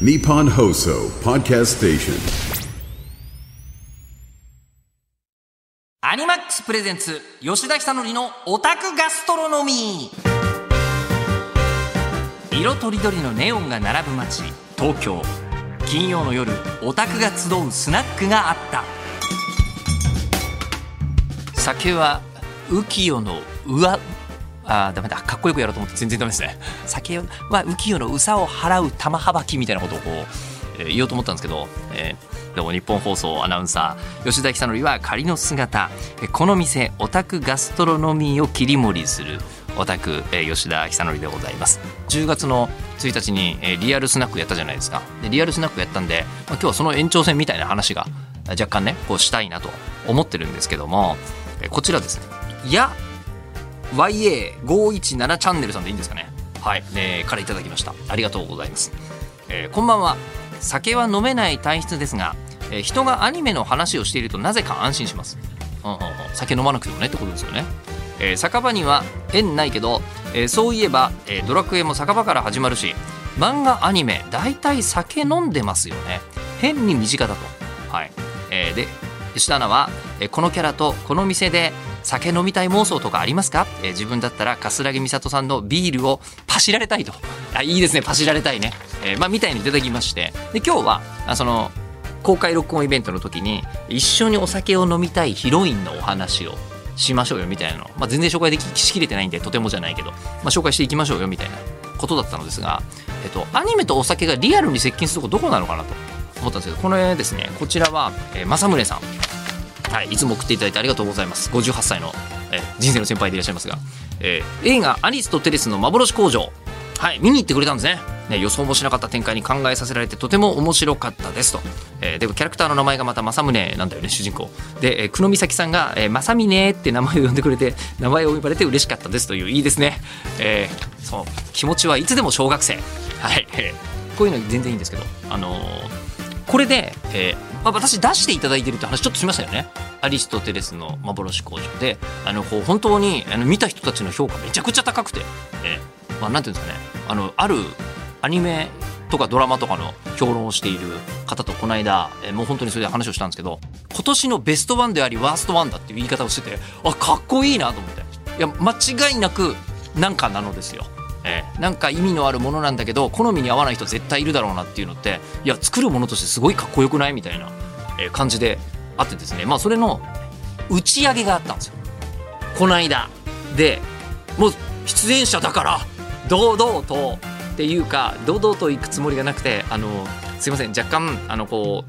Nippon Hoso Podcast Station. アニマックスプレゼンツ吉田久典のオタクガストロノミ。ー色とりどりのネオンが並ぶ街東京。金曜の夜オタクが集うスナックがあった。酒は浮世の上あダメだ。かっこよくやろうと思って全然ダメですね。酒は浮世のうさを払う玉幅きみたいなことをこう、えー言おうと思ったんですけど、えーどうも日本放送アナウンサー吉田久典は仮の姿。えーこの店オタクガストロノミーを切り盛りするオタク、えー吉田久典でございます。10月の1日に、えーリアルスナックやったじゃないですか。でリアルスナックやったんで、まあ、今日はその延長戦みたいな話が若干ねこうしたいなと思ってるんですけども、えーこちらですね。や YA517 チャンネルさんでいいんですかね？はい、えーからいただきました。ありがとうございます、えーこんばんは。酒は飲めない体質ですが、えー人がアニメの話をしているとなぜか安心します、うんうんうん。酒飲まなくてもねってことですよね、えー酒場には縁ないけど、えーそういえば、えードラクエも酒場から始まるし漫画アニメ大体酒飲んでますよね。変に身近だと。はい、えーで吉田アナは、えーこのキャラとこの店で酒飲みたい妄想とかありますか、えー自分だったら桂木美里さんのビールをパシられたいと。あいいですね。パシられたいね、えーまあ、みたいにいただきまして。で今日はあその公開録音イベントの時に一緒にお酒を飲みたいヒロインのお話をしましょうよみたいなの、まあ、全然紹介できしきれてないんでとてもじゃないけど、まあ、紹介していきましょうよみたいな。ことだったのですが、えっと、アニメとお酒がリアルに接近するとこどこなのかなと思ったんですけどこれですね。こちらは、えー正宗さん。はい、いつも送っていただいてありがとうございます。58歳の、え人生の先輩でいらっしゃいますが、えー映画「アリスとテレスの幻工場」はい、見に行ってくれたんですね。ね予想もしなかった展開に考えさせられてとても面白かったですと、えーでもキャラクターの名前がまた正宗なんだよね主人公。で、えー久野美咲さんが「えー、正宗」って名前を呼んでくれて名前を呼ばれて嬉しかったですといういいですね、えーそう気持ちはいつでも小学生。はい、こういうの全然いいんですけどあのーこれで、えーまあ、私出していただいてるって話ちょっとしましたよね。アリストテレスの幻工場で。あのこう本当にあの見た人たちの評価めちゃくちゃ高くて、えまあ、なんていうんですかね。あのあるアニメとかドラマとかの評論をしている方とこの間、えもう本当にそれで話をしたんですけど今年のベストワンでありワーストワンだっていう言い方をしててあかっこいいなと思って。いや間違いなくなんかなのですよ。えーなんか意味のあるものなんだけど好みに合わない人絶対いるだろうなっていうのっていや作るものとしてすごいかっこよくない？みたいな、感じであってですね。まあそれの打ち上げがあったんですよ。この間。でもう出演者だから堂々とっていうか堂々と行くつもりがなくてあのすいません。若干あのこ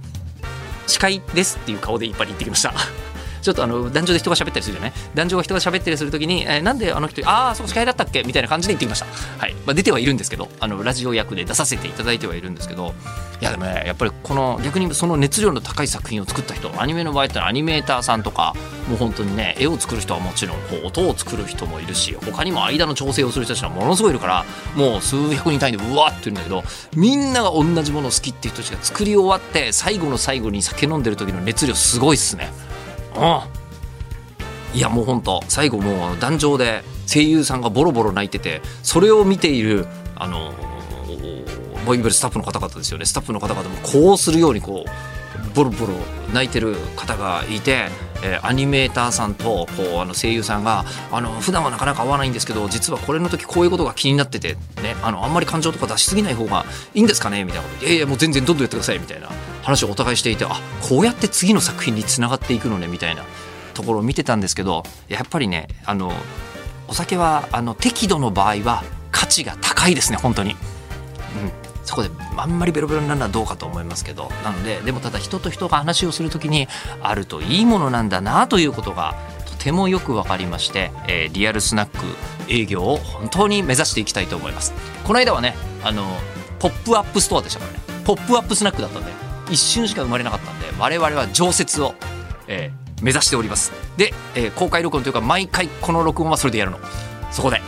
う司会ですっていう顔でいっぱい行ってきました。ちょっとあの壇上で人が喋ったりするじゃない？壇上が人が喋ったりするときに、えーなんであの人ああそう司会だったっけ？みたいな感じで言ってきました。はい、まあ、出てはいるんですけどあのラジオ役で出させていただいてはいるんですけどいやでもねやっぱりこの逆にその熱量の高い作品を作った人アニメの場合ってのはアニメーターさんとかもう本当にね絵を作る人はもちろんこう音を作る人もいるし他にも間の調整をする人たちはものすごいいるからもう数百人単位でうわっといるんだけどみんなが同じもの好きっていう人たちが作り終わって最後の最後に酒飲んでる時の熱量すごいっすね。いやもうほんと最後もう壇上で声優さんがボロボロ泣いててそれを見ているあのー、いわゆるスタッフの方々ですよね。スタッフの方々もこうするようにこうボロボロ泣いてる方がいて、えーアニメーターさんとこうあの声優さんがあの普段はなかなか合わないんですけど実はこれの時こういうことが気になってて、ね、あのあんまり感情とか出しすぎない方がいいんですかね？みたいなこといやいやもう全然どんどんやってくださいみたいな。話をお互いしていてあこうやって次の作品につながっていくのねみたいなところを見てたんですけどやっぱりねあのお酒はあの適度の場合は価値が高いですね本当に。うん。そこであんまりベロベロになるのはどうかと思いますけど。なのででもただ人と人が話をする時にあるといいものなんだなということがとてもよく分かりまして、えーリアルスナック営業を本当に目指していきたいと思います。この間はねあのポップアップストアでしたからね。ポップアップスナックだったんで一瞬しか生まれなかったんで我々は常設を、えー目指しております。で、えー公開録音というか毎回この録音はそれでやるの。そこで。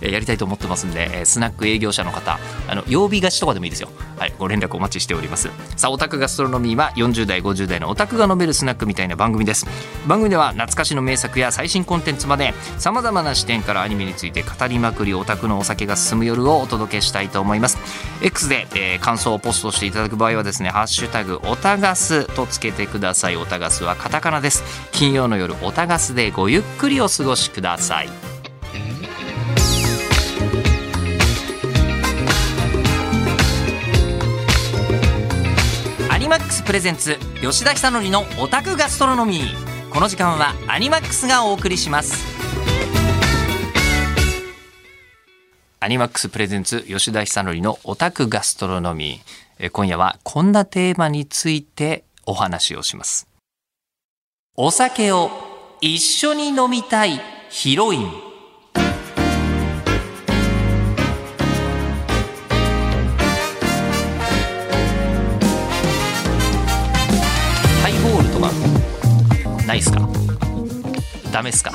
やりたいと思ってますんで、スナック営業者の方あの曜日貸しとかでもいいですよ、はい、ご連絡お待ちしております。さあオタクガストロノミーは40代50代のオタクが飲めるスナックみたいな番組です。番組では懐かしの名作や最新コンテンツまでさまざまな視点からアニメについて語りまくりオタクのお酒が進む夜をお届けしたいと思います。X で、えー感想をポストしていただく場合はですねハッシュタグオタガスとつけてください。オタガスはカタカナです。金曜の夜オタガスでごゆっくりお過ごしください。ニマックスプレゼンツ吉田久典のオタクガストロノミー。この時間はアニマックスがお送りします。アニマックスプレゼンツ吉田久典のオタクガストロノミー。え今夜はこんなテーマについてお話をします。お酒を一緒に飲みたいヒロイン。ないっすか？ダメっすか？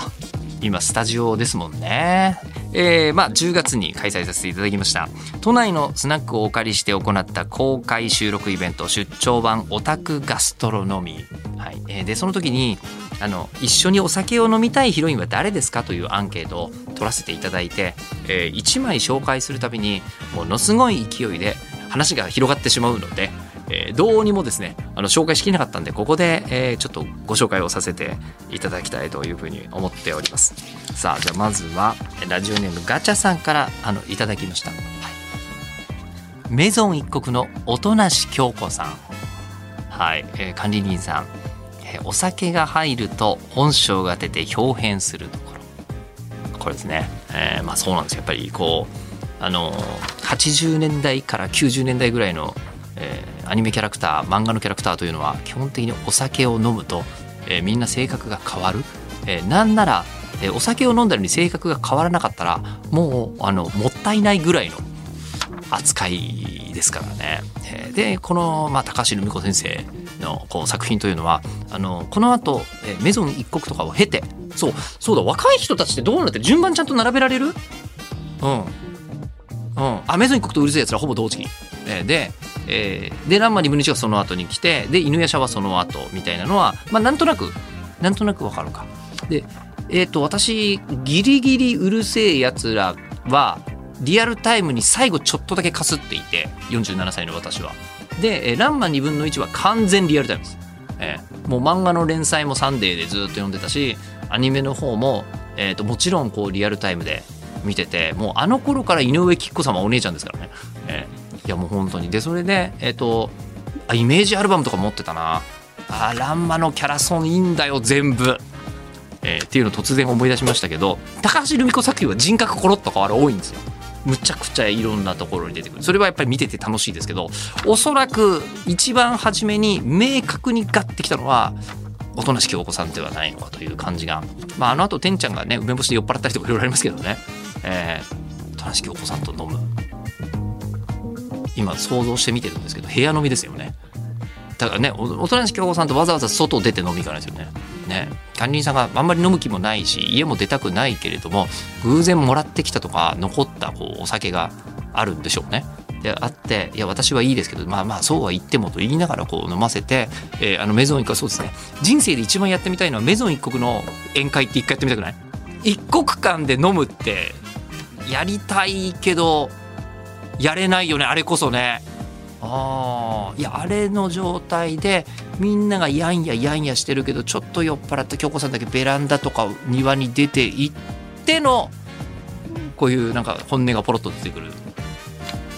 今スタジオですもんね。えーまあ、10月に開催させていただきました。都内のスナックをお借りして行った公開収録イベント出張版オタクガストロノミ。ー、はい。えーでその時にあの一緒にお酒を飲みたいヒロインは誰ですかというアンケートを取らせていただいて、え1枚紹介するたびにものすごい勢いで話が広がってしまうので、ーどうにもですねあの紹介しきれなかったんでここで、えーちょっとご紹介をさせていただきたいというふうに思っております。さあじゃあまずはラジオネームガチャさんからあのいただきました、はい、メゾン一国の音無京子さん。はい、えー管理人さん、えーお酒が入ると本性が出て表変するところ。これですね、えーまあそうなんですよ。やっぱりこうあの80年代から90年代ぐらいの、えーアニメキャラクター漫画のキャラクターというのは基本的にお酒を飲むと、えーみんな性格が変わる、えーなんなら、えーお酒を飲んだのに性格が変わらなかったらもうあのもったいないぐらいの扱いですからね。えーでこの、まあ、高橋留美子先生のこう作品というのはあのこの後、えーメゾン一国とかを経てそうそうだ若い人たちってどうなって順番ちゃんと並べられる？うん。うん、あメゾン一国とうるせえやつらほぼ同時期、えで、えーでランマ2分の1がその後に来てで犬夜叉はその後みたいなのは、まあ、なんとなくなんとなくわかるか。でえっ、と私ギリギリうるせえやつらはリアルタイムに最後ちょっとだけかすっていて47歳の私は。で、えーランマ2分の1は完全リアルタイムです、えーもう漫画の連載もサンデーでずっと読んでたしアニメの方も、えー、ともちろんこうリアルタイムで見ててもうあの頃から井上貴子様お姉ちゃんですからね、いやもう本当に。でそれでえっ、とあイメージアルバムとか持ってたな。あランマのキャラソンいいんだよ全部、えーっていうのを突然思い出しましたけど高橋留美子作品は人格コロッと変わる多いんですよ。むちゃくちゃいろんなところに出てくる。それはやっぱり見てて楽しいですけどおそらく一番初めに明確にガッてきたのは音無京子さんではないのかという感じが、まあ、あの後てんちゃんがね梅干しで酔っ払ったりとかいろいろありますけどね、えー、音無京子さんと飲む。今想像して見てるんですけど部屋飲みですよね。だからねお音無京子さんとわざわざ外出て飲み行かないですよね。ね。管理人さんがあんまり飲む気もないし家も出たくないけれども偶然もらってきたとか残ったこうお酒があるんでしょうね。であっていや私はいいですけどまあまあそうは言ってもと言いながらこう飲ませて、えーあのメゾン一国そうですね。人生で一番やってみたいのはメゾン一国の宴会って一回やってみたくない？一国間で飲むってやりたいけどやれないよねあれこそねあーいやあれの状態でみんながやんややんやしてるけどちょっと酔っ払った京子さんだけベランダとか庭に出て行ってのこういうなんか本音がポロッと出てくる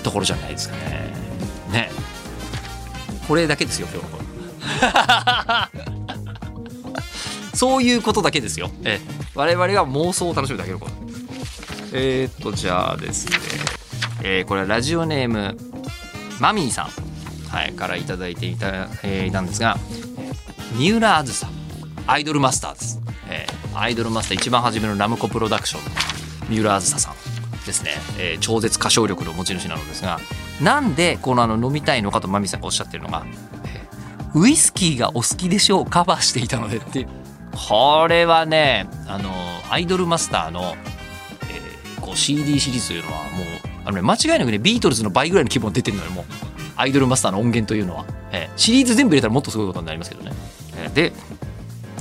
ところじゃないですかね。ねこれだけですよ今日のそういうことだけですよ。え我々が妄想を楽しむだけのこと。えー、っとじゃあですね、えーこれはラジオネームマミーさん、はい、からいただいていた,、えーいたんですが三浦あずさアイドルマスターです、えーアイドルマスター一番初めのラムコプロダクション三浦あずささんですね、えー超絶歌唱力の持ち主なのですがなんでこのあの飲みたいのかとマミーさんがおっしゃってるのが、えーウイスキーがお好きでしょうカバーしていたのでってこれはねあのアイドルマスターの、えーこう CD シリーズというのはもうあの、ね、間違いなくねビートルズの倍ぐらいの規模出てるのよもう。アイドルマスターの音源というのは、えーシリーズ全部入れたらもっとすごいことになりますけどね、えーで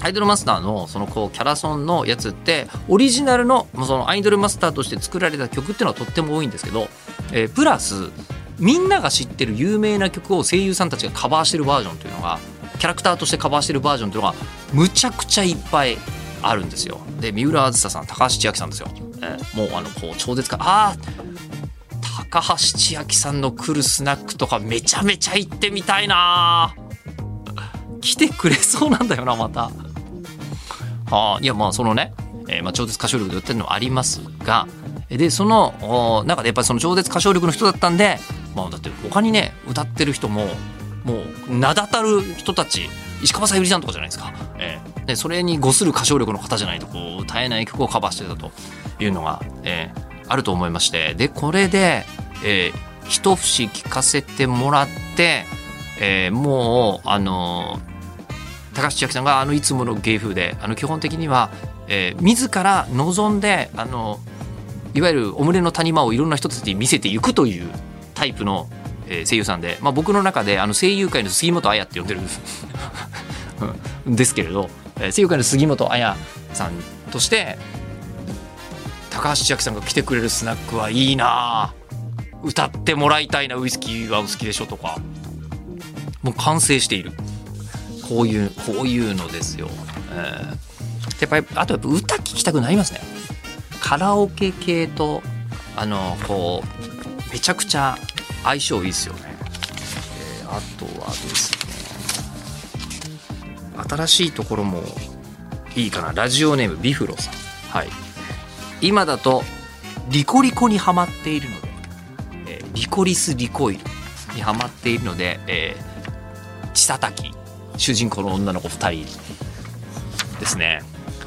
アイドルマスターのそのこうキャラソンのやつってオリジナルのそのアイドルマスターとして作られた曲っていうのはとっても多いんですけど、えープラスみんなが知ってる有名な曲を声優さんたちがカバーしてるバージョンというのがキャラクターとしてカバーしてるバージョンというのがむちゃくちゃいっぱいあるんですよ。で三浦梓さん高橋千秋さんですよ。えーもうあのこう超絶かあー高橋千秋さんの来るスナックとかめちゃめちゃ行ってみたいな来てくれそうなんだよなまた。はあ、いやまあそのね、えーまあ、超絶歌唱力で売ってるのはありますがでその中でやっぱりその超絶歌唱力の人だったんで、まあ、だって他にね歌ってる人ももう名だたる人たち石川さゆりさんとかじゃないですか、えーでそれに誤する歌唱力の方じゃないとこう歌えない曲をカバーしてたというのが、えーあると思いまして。でこれで、えー一節聞かせてもらって、えーもうあのー高橋千秋さんがあのいつもの芸風であの基本的には、えー自ら望んであのいわゆるオムレの谷間をいろんな人たちに見せていくというタイプの、えー声優さんで、まあ、僕の中であの声優界の杉本彩って呼んでるん。ですけれど、えー声優界の杉本彩さんとして高橋千秋さんが来てくれるスナックはいいな。歌ってもらいたいなウイスキーはお好きでしょとか。もう完成している。こういうこういうのですよ、えー。やっぱりあとやっぱ歌聴きたくなりますね。カラオケ系とあのこうめちゃくちゃ相性いいですよね、えーあとはですね新しいところもいいかな。ラジオネームビフロさん。はい。今だとリコリコにハマっているので、えーリコリスリコイルにハマっているので、えー、千佐き主人公の女の子2人ですね。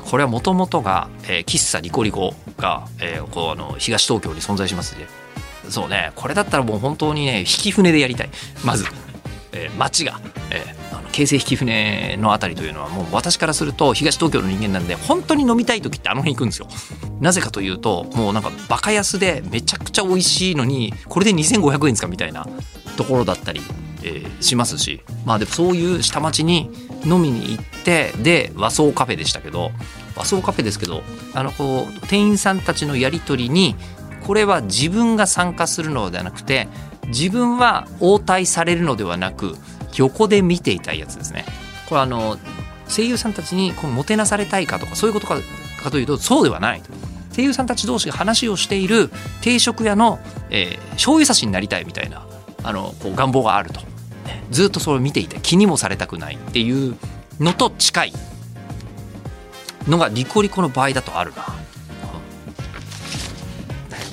これはもともとが、えー喫茶リコリコが、えーこうあの東東京に存在しますねそうね。これだったらもう本当にね引き船でやりたい。まず、えー町が、えー京成引き船のあたりというのはもう私からすると東東京の人間なんで本当に飲みたい時ってあの辺行くんですよ。なぜかというともうなんかバカ安でめちゃくちゃ美味しいのにこれで2500円ですかみたいなところだったり、えーしますし。まあでもそういう下町に飲みに行ってで和装カフェでしたけど和装カフェですけどあのこう店員さんたちのやり取りにこれは自分が参加するのではなくて自分は応対されるのではなく横で見ていたやつですね。これあの声優さんたちにこうもてなされたいかとかそういうことかかというとそうではない声優さんたち同士が話をしている定食屋の、えー醤油差しになりたいみたいなあのこう願望があると、ねずっとそれを見ていて気にもされたくないっていうのと近いのがリコリコの場合だとあるな。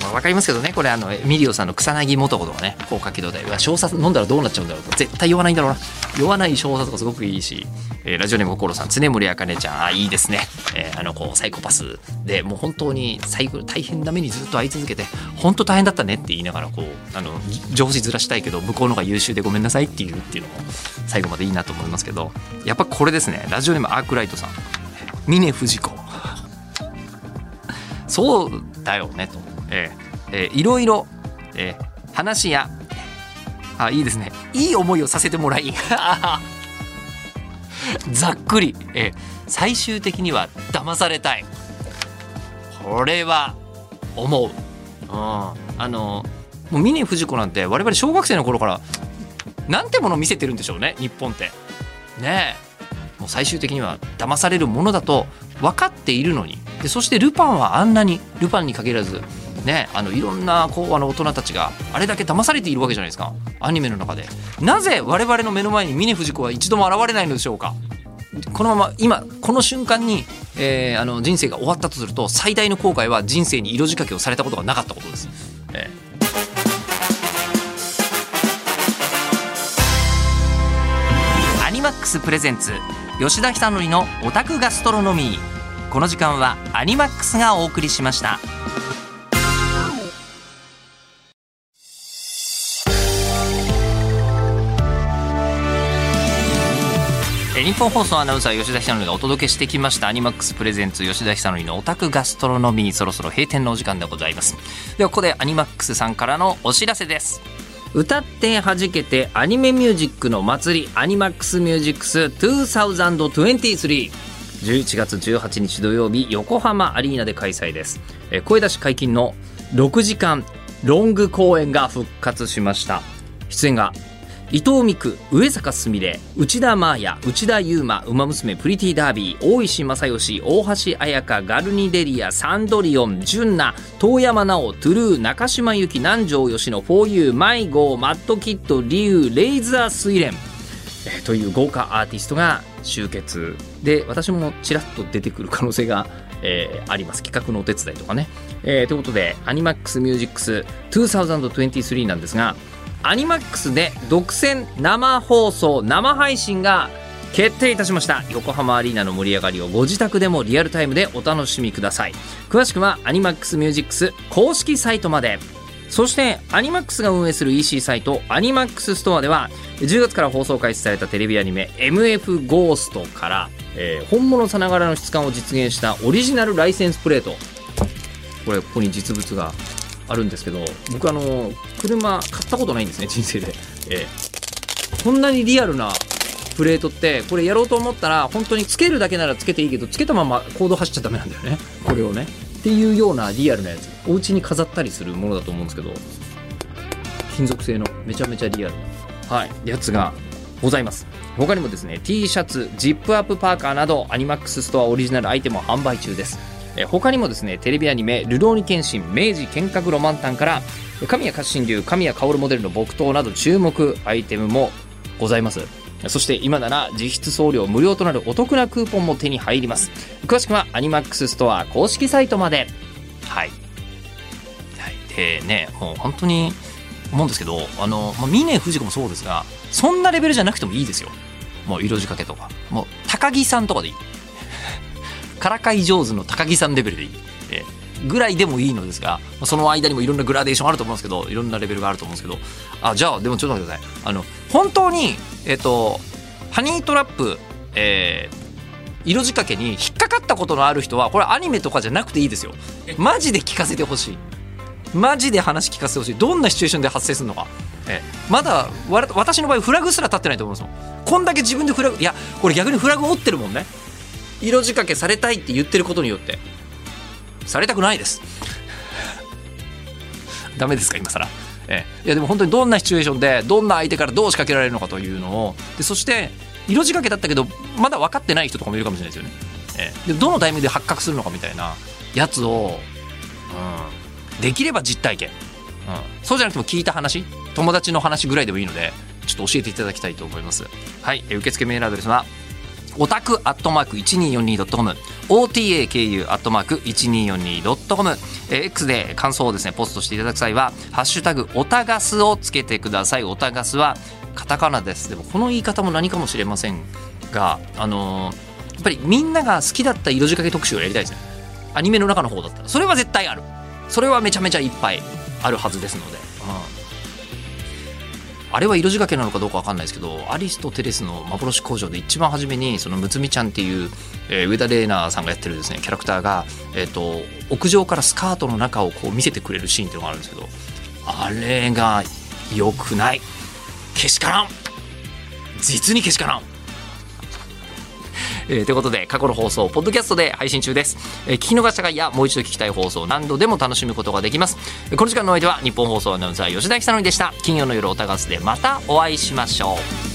まあ、分かりますけどね。これあのミリオさんの草薙素子とかね高架機動隊は小説飲んだらどうなっちゃうんだろうと絶対酔わないんだろうな。酔わない小説とかすごくいいし、えーラジオネーム心さん常森茜ちゃんあいいですね、えーあのこうサイコパスでもう本当に最後大変な目にずっと会い続けて本当大変だったねって言いながらこうあの上司ずらしたいけど向こうの方が優秀でごめんなさいっていうっていうのも最後までいいなと思いますけどやっぱこれですねラジオネームアークライトさん。峰不二子。そうだよねと、えーえーいろいろ、えー話やあいいですね。いい思いをさせてもらい。ざっくり、えー最終的には騙されたい。これは思う、うん、あのもう峰不二子なんて我々小学生の頃からなんてもの見せてるんでしょうね日本って。ねえ。もう最終的には騙されるものだと分かっているのに。でそしてルパンはあんなにルパンに限らずねあのいろんなこうあの大人たちがあれだけ騙されているわけじゃないですか。アニメの中で。なぜ我々の目の前に峰不二子は一度も現れないのでしょうか。このまま今この瞬間に、えーあの人生が終わったとすると最大の後悔は人生に色仕掛けをされたことがなかったことです、えーアニマックスプレゼンツ吉田久典のオタクガストロノミー。この時間はアニマックスがお送りしました。日本放送アナウンサー吉田久典がお届けしてきました。アニマックスプレゼンツ吉田久典のオタクガストロノミーそろそろ閉店のお時間でございます。ではここでアニマックスさんからのお知らせです。歌って弾けてアニメミュージックの祭りアニマックスミュージックス2023 11月18日土曜日横浜アリーナで開催です。声出し解禁の6時間ロング公演が復活しました。出演が伊藤美来上坂すみれ内田真礼内田雄馬ウマ娘プリティダービー大石昌良大橋彩香 GARNiDELiA サンドリオン JUNNA 東山奈央 TRUE 中島由貴南條愛乃フォーユー MyGO MADKID リュウ RAISE A SUILEN。えという豪華アーティストが集結。で私もちらっと出てくる可能性が、えーあります。企画のお手伝いとかね、えーということでアニマックスミュージックス2023なんですがアニマックスで独占生放送生配信が決定いたしました。横浜アリーナの盛り上がりをご自宅でもリアルタイムでお楽しみください。詳しくはアニマックスミュージックス公式サイトまで。そしてアニマックスが運営する EC サイトアニマックスストアでは10月から放送開始されたテレビアニメ MF ゴーストから、えー本物さながらの質感を実現したオリジナルライセンスプレート。これここに実物があるんですけど僕あの車買ったことないんですね 人生で、えーこんなにリアルなプレートってこれやろうと思ったら本当につけるだけならつけていいけどつけたままコード走っちゃダメなんだよね。これをね。っていうようなリアルなやつ。お家に飾ったりするものだと思うんですけど金属製のめちゃめちゃリアルな、はい、やつがございます。他にもですね T シャツジップアップパーカーなどアニマックスストアオリジナルアイテムを販売中です。え他にもですねテレビアニメ「ルローニケンシン明治剣閣ロマンタン」から神谷活心流神谷薫モデルの木刀など注目アイテムもございます。そして今なら実質送料無料となるお得なクーポンも手に入ります。詳しくはアニマックスストア公式サイトまで。はい、はい、でねもう本当に思うんですけどあの、まあ、峰不二子もそうですがそんなレベルじゃなくてもいいですよ。もう色仕掛けとか。もう高木さんとかでいい。からかい上手の高木さんレベルでいい、えーぐらいでもいいのですがまあその間にもいろんなグラデーションあると思うんですけどいろんなレベルがあると思うんですけどあじゃあでもちょっと待ってください。あの本当にえっ、とハニートラップえー色仕掛けに引っかかったことのある人はこれアニメとかじゃなくていいですよ。マジで聞かせてほしい。マジで話聞かせてほしい。どんなシチュエーションで発生するのか、ええまだ私の場合フラグすら立ってないと思うんですよ。こんだけ自分でフラグいやこれ逆にフラグ持ってるもんね色仕掛けされたいって言ってることによってされたくないです。ダメですか今更。ええ。いやでも本当にどんなシチュエーションでどんな相手からどう仕掛けられるのかというのを。でそして色仕掛けだったけどまだ分かってない人とかもいるかもしれないですよね、ええ。でどのタイミングで発覚するのかみたいなやつを、うん、できれば実体験、うん、そうじゃなくても聞いた話友達の話ぐらいでもいいのでちょっと教えていただきたいと思います。はい。受付メールアドレスはオタクアットマーク 1242.com OTAKU アットマーク 1242.com えー X で感想をですねポストしていただく際は「ハッシュタグオタガス」をつけてください。オタガスはカタカナです。でもこの言い方も何かもしれませんがあのーやっぱりみんなが好きだった色仕掛け特集をやりたいですね。アニメの中の方だったら。それは絶対ある。それはめちゃめちゃいっぱいあるはずですので、うん。あれは色仕掛けなのかどうか分かんないですけどアリスとテレスの幻工場で一番初めにそのむつみちゃんっていう、えー上田玲奈さんがやってるですねキャラクターが、えー、と屋上からスカートの中をこう見せてくれるシーンっていうのがあるんですけどあれが良くない。けしからん。実にけしからん。えーということで過去の放送ポッドキャストで配信中です、えー聞き逃した方やもう一度聞きたい放送何度でも楽しむことができます。この時間のお相手は日本放送アナウンサー吉田久典でした。金曜の夜おたがすでまたお会いしましょう。